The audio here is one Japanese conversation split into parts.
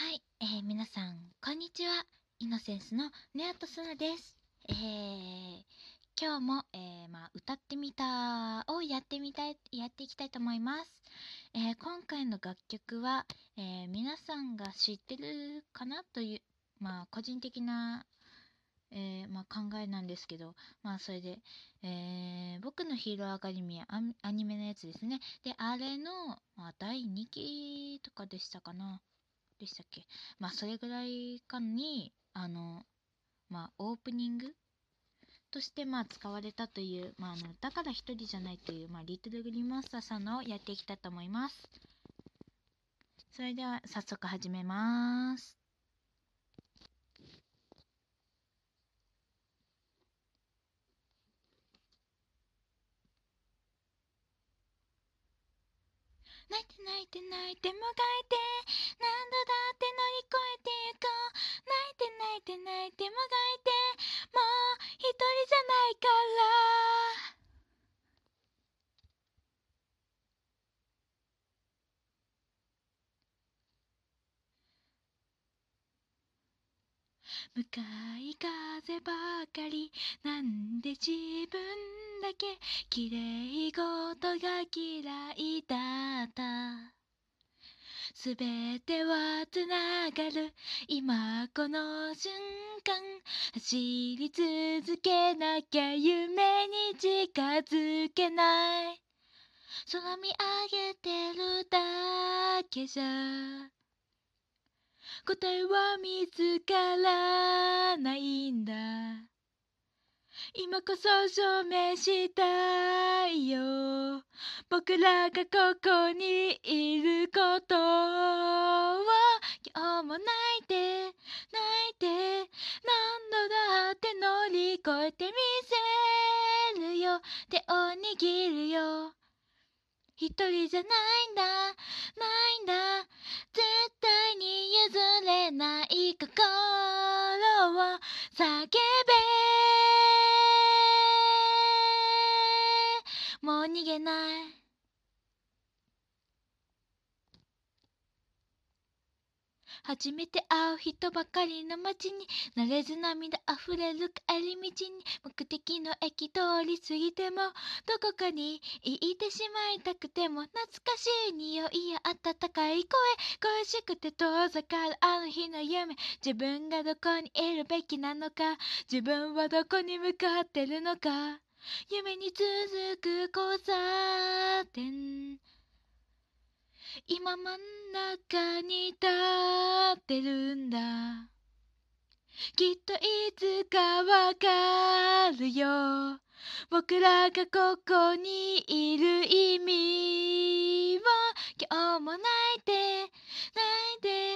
はい、えー、皆さん、こんにちは。イノセンスのネアトスナです。えー、今日も、えー、まあ、歌ってみたをやってみたい、やっていきたいと思います。えー、今回の楽曲は、えー、皆さんが知ってるかなという、まあ、個人的な、えーまあ、考えなんですけど、まあ、それで、えー僕のヒーローアカデミアアニメのやつですね。で、あれの、まあ、第2期とかでしたかな。でしたっけ？まあそれぐらいかにあのまあオープニングとしてまあ使われたという、まあ、あのだから一人じゃないという、まあ、リトルグリーンマスターさんのをやっていきたいと思います。それでは早速始めます。泣いて泣いて泣いてもがいて何度だって乗り越えてゆこう泣いて泣いて泣いてもがいてもう一人じゃないから。向かい風ばかりなんで自分だけ綺麗事が嫌いだった。すべてはつながる。今この瞬間走り続けなきゃ夢に近づけない。空見上げてるだけじゃ。答えは見つからないんだ。今こそ証明したいよ。僕らがここにいることを今日も泣いて泣いて何度だって乗り越えてみせるよ。手を握るよ。一人じゃないんだないんだ。絶対に譲れない心を叫べ。もう逃げない。初めて会う人ばかりの街に慣れず涙あふれる帰り道に目的の駅通り過ぎてもどこかに言ってしまいたくても懐かしい匂いや温かい声。恋しくて遠ざかるあの日の夢。自分がどこにいるべきなのか。自分はどこに向かってるのか。夢に続く交差点。今真ん中に立ってるんだ。きっといつかわかるよ。僕らがここにいる意味を今日も泣いて泣いて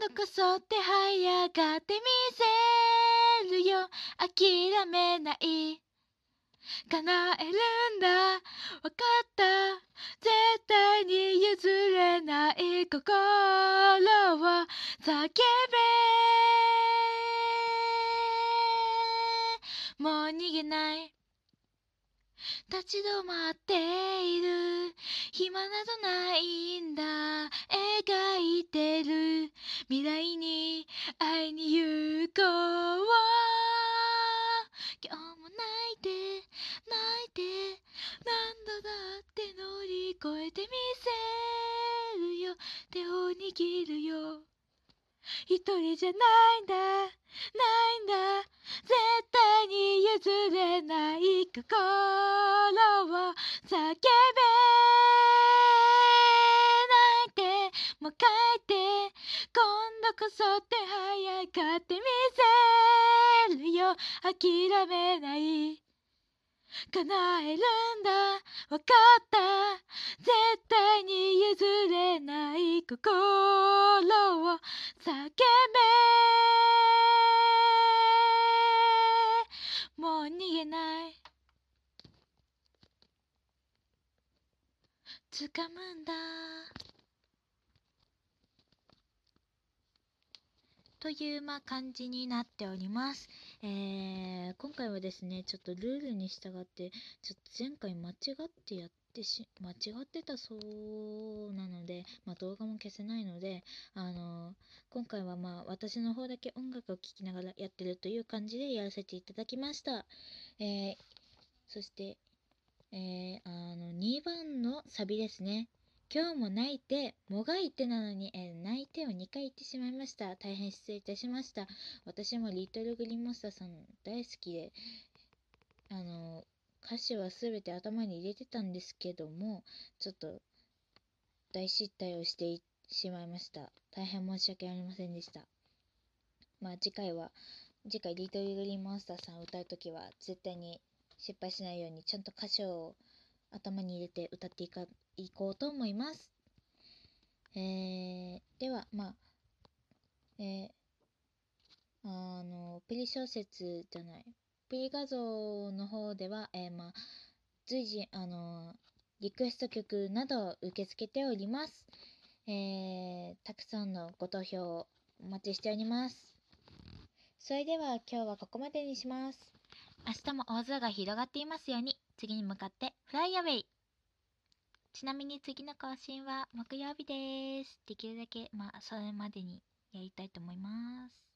今度こそって早がってみせるよ。諦めない。叶えるんだ。わかった。絶対に譲れない心を叫べ。もう逃げない。立ち止まっている。暇などないんだ。描いてる。未来に会いに行こう。何度だって乗り越えてみせるよ。手を握るよ。一人じゃないんだ。ないんだ。絶対に譲れない心を。叫べ泣いてもう帰って。今度こそって早がってみせるよ。諦めない。叶えるんだ。わかった。絶対に譲れない心を叫べ。もう逃げない。掴むんだ。というま感じになっております。えー今回はですね、ちょっとルールに従って、ちょっと前回間違ってやってし間違ってたそうなので、まあ、動画も消せないので、あの今回はまあ私の方だけ音楽を聴きながらやってるという感じでやらせていただきました。えー、そして、えー、あの2番のサビですね。今日も泣いて、もがいてなのに、えー、泣いてを2回言ってしまいました。大変失礼いたしました。私もリトルグリーンモンスターさん大好きで、あの歌詞は全て頭に入れてたんですけども、ちょっと大失態をしてしまいました。大変申し訳ありませんでした。まあ次回は、次回リトルグリーンモンスターさんを歌うときは絶対に失敗しないようにちゃんと歌詞を頭に入れて歌っていかいこうと思います。えー、では、まあ、えー、あの、プリ小説じゃない、プリ画像の方では、えー、まあ、随時、あの、リクエスト曲などを受け付けております。えー、たくさんのご投票をお待ちしております。それでは今日はここまでにします。明日も大空が広がっていますように、次に向かってフライアウェイちなみに次の更新は木曜日です。できるだけ、まあ、それまでにやりたいと思います。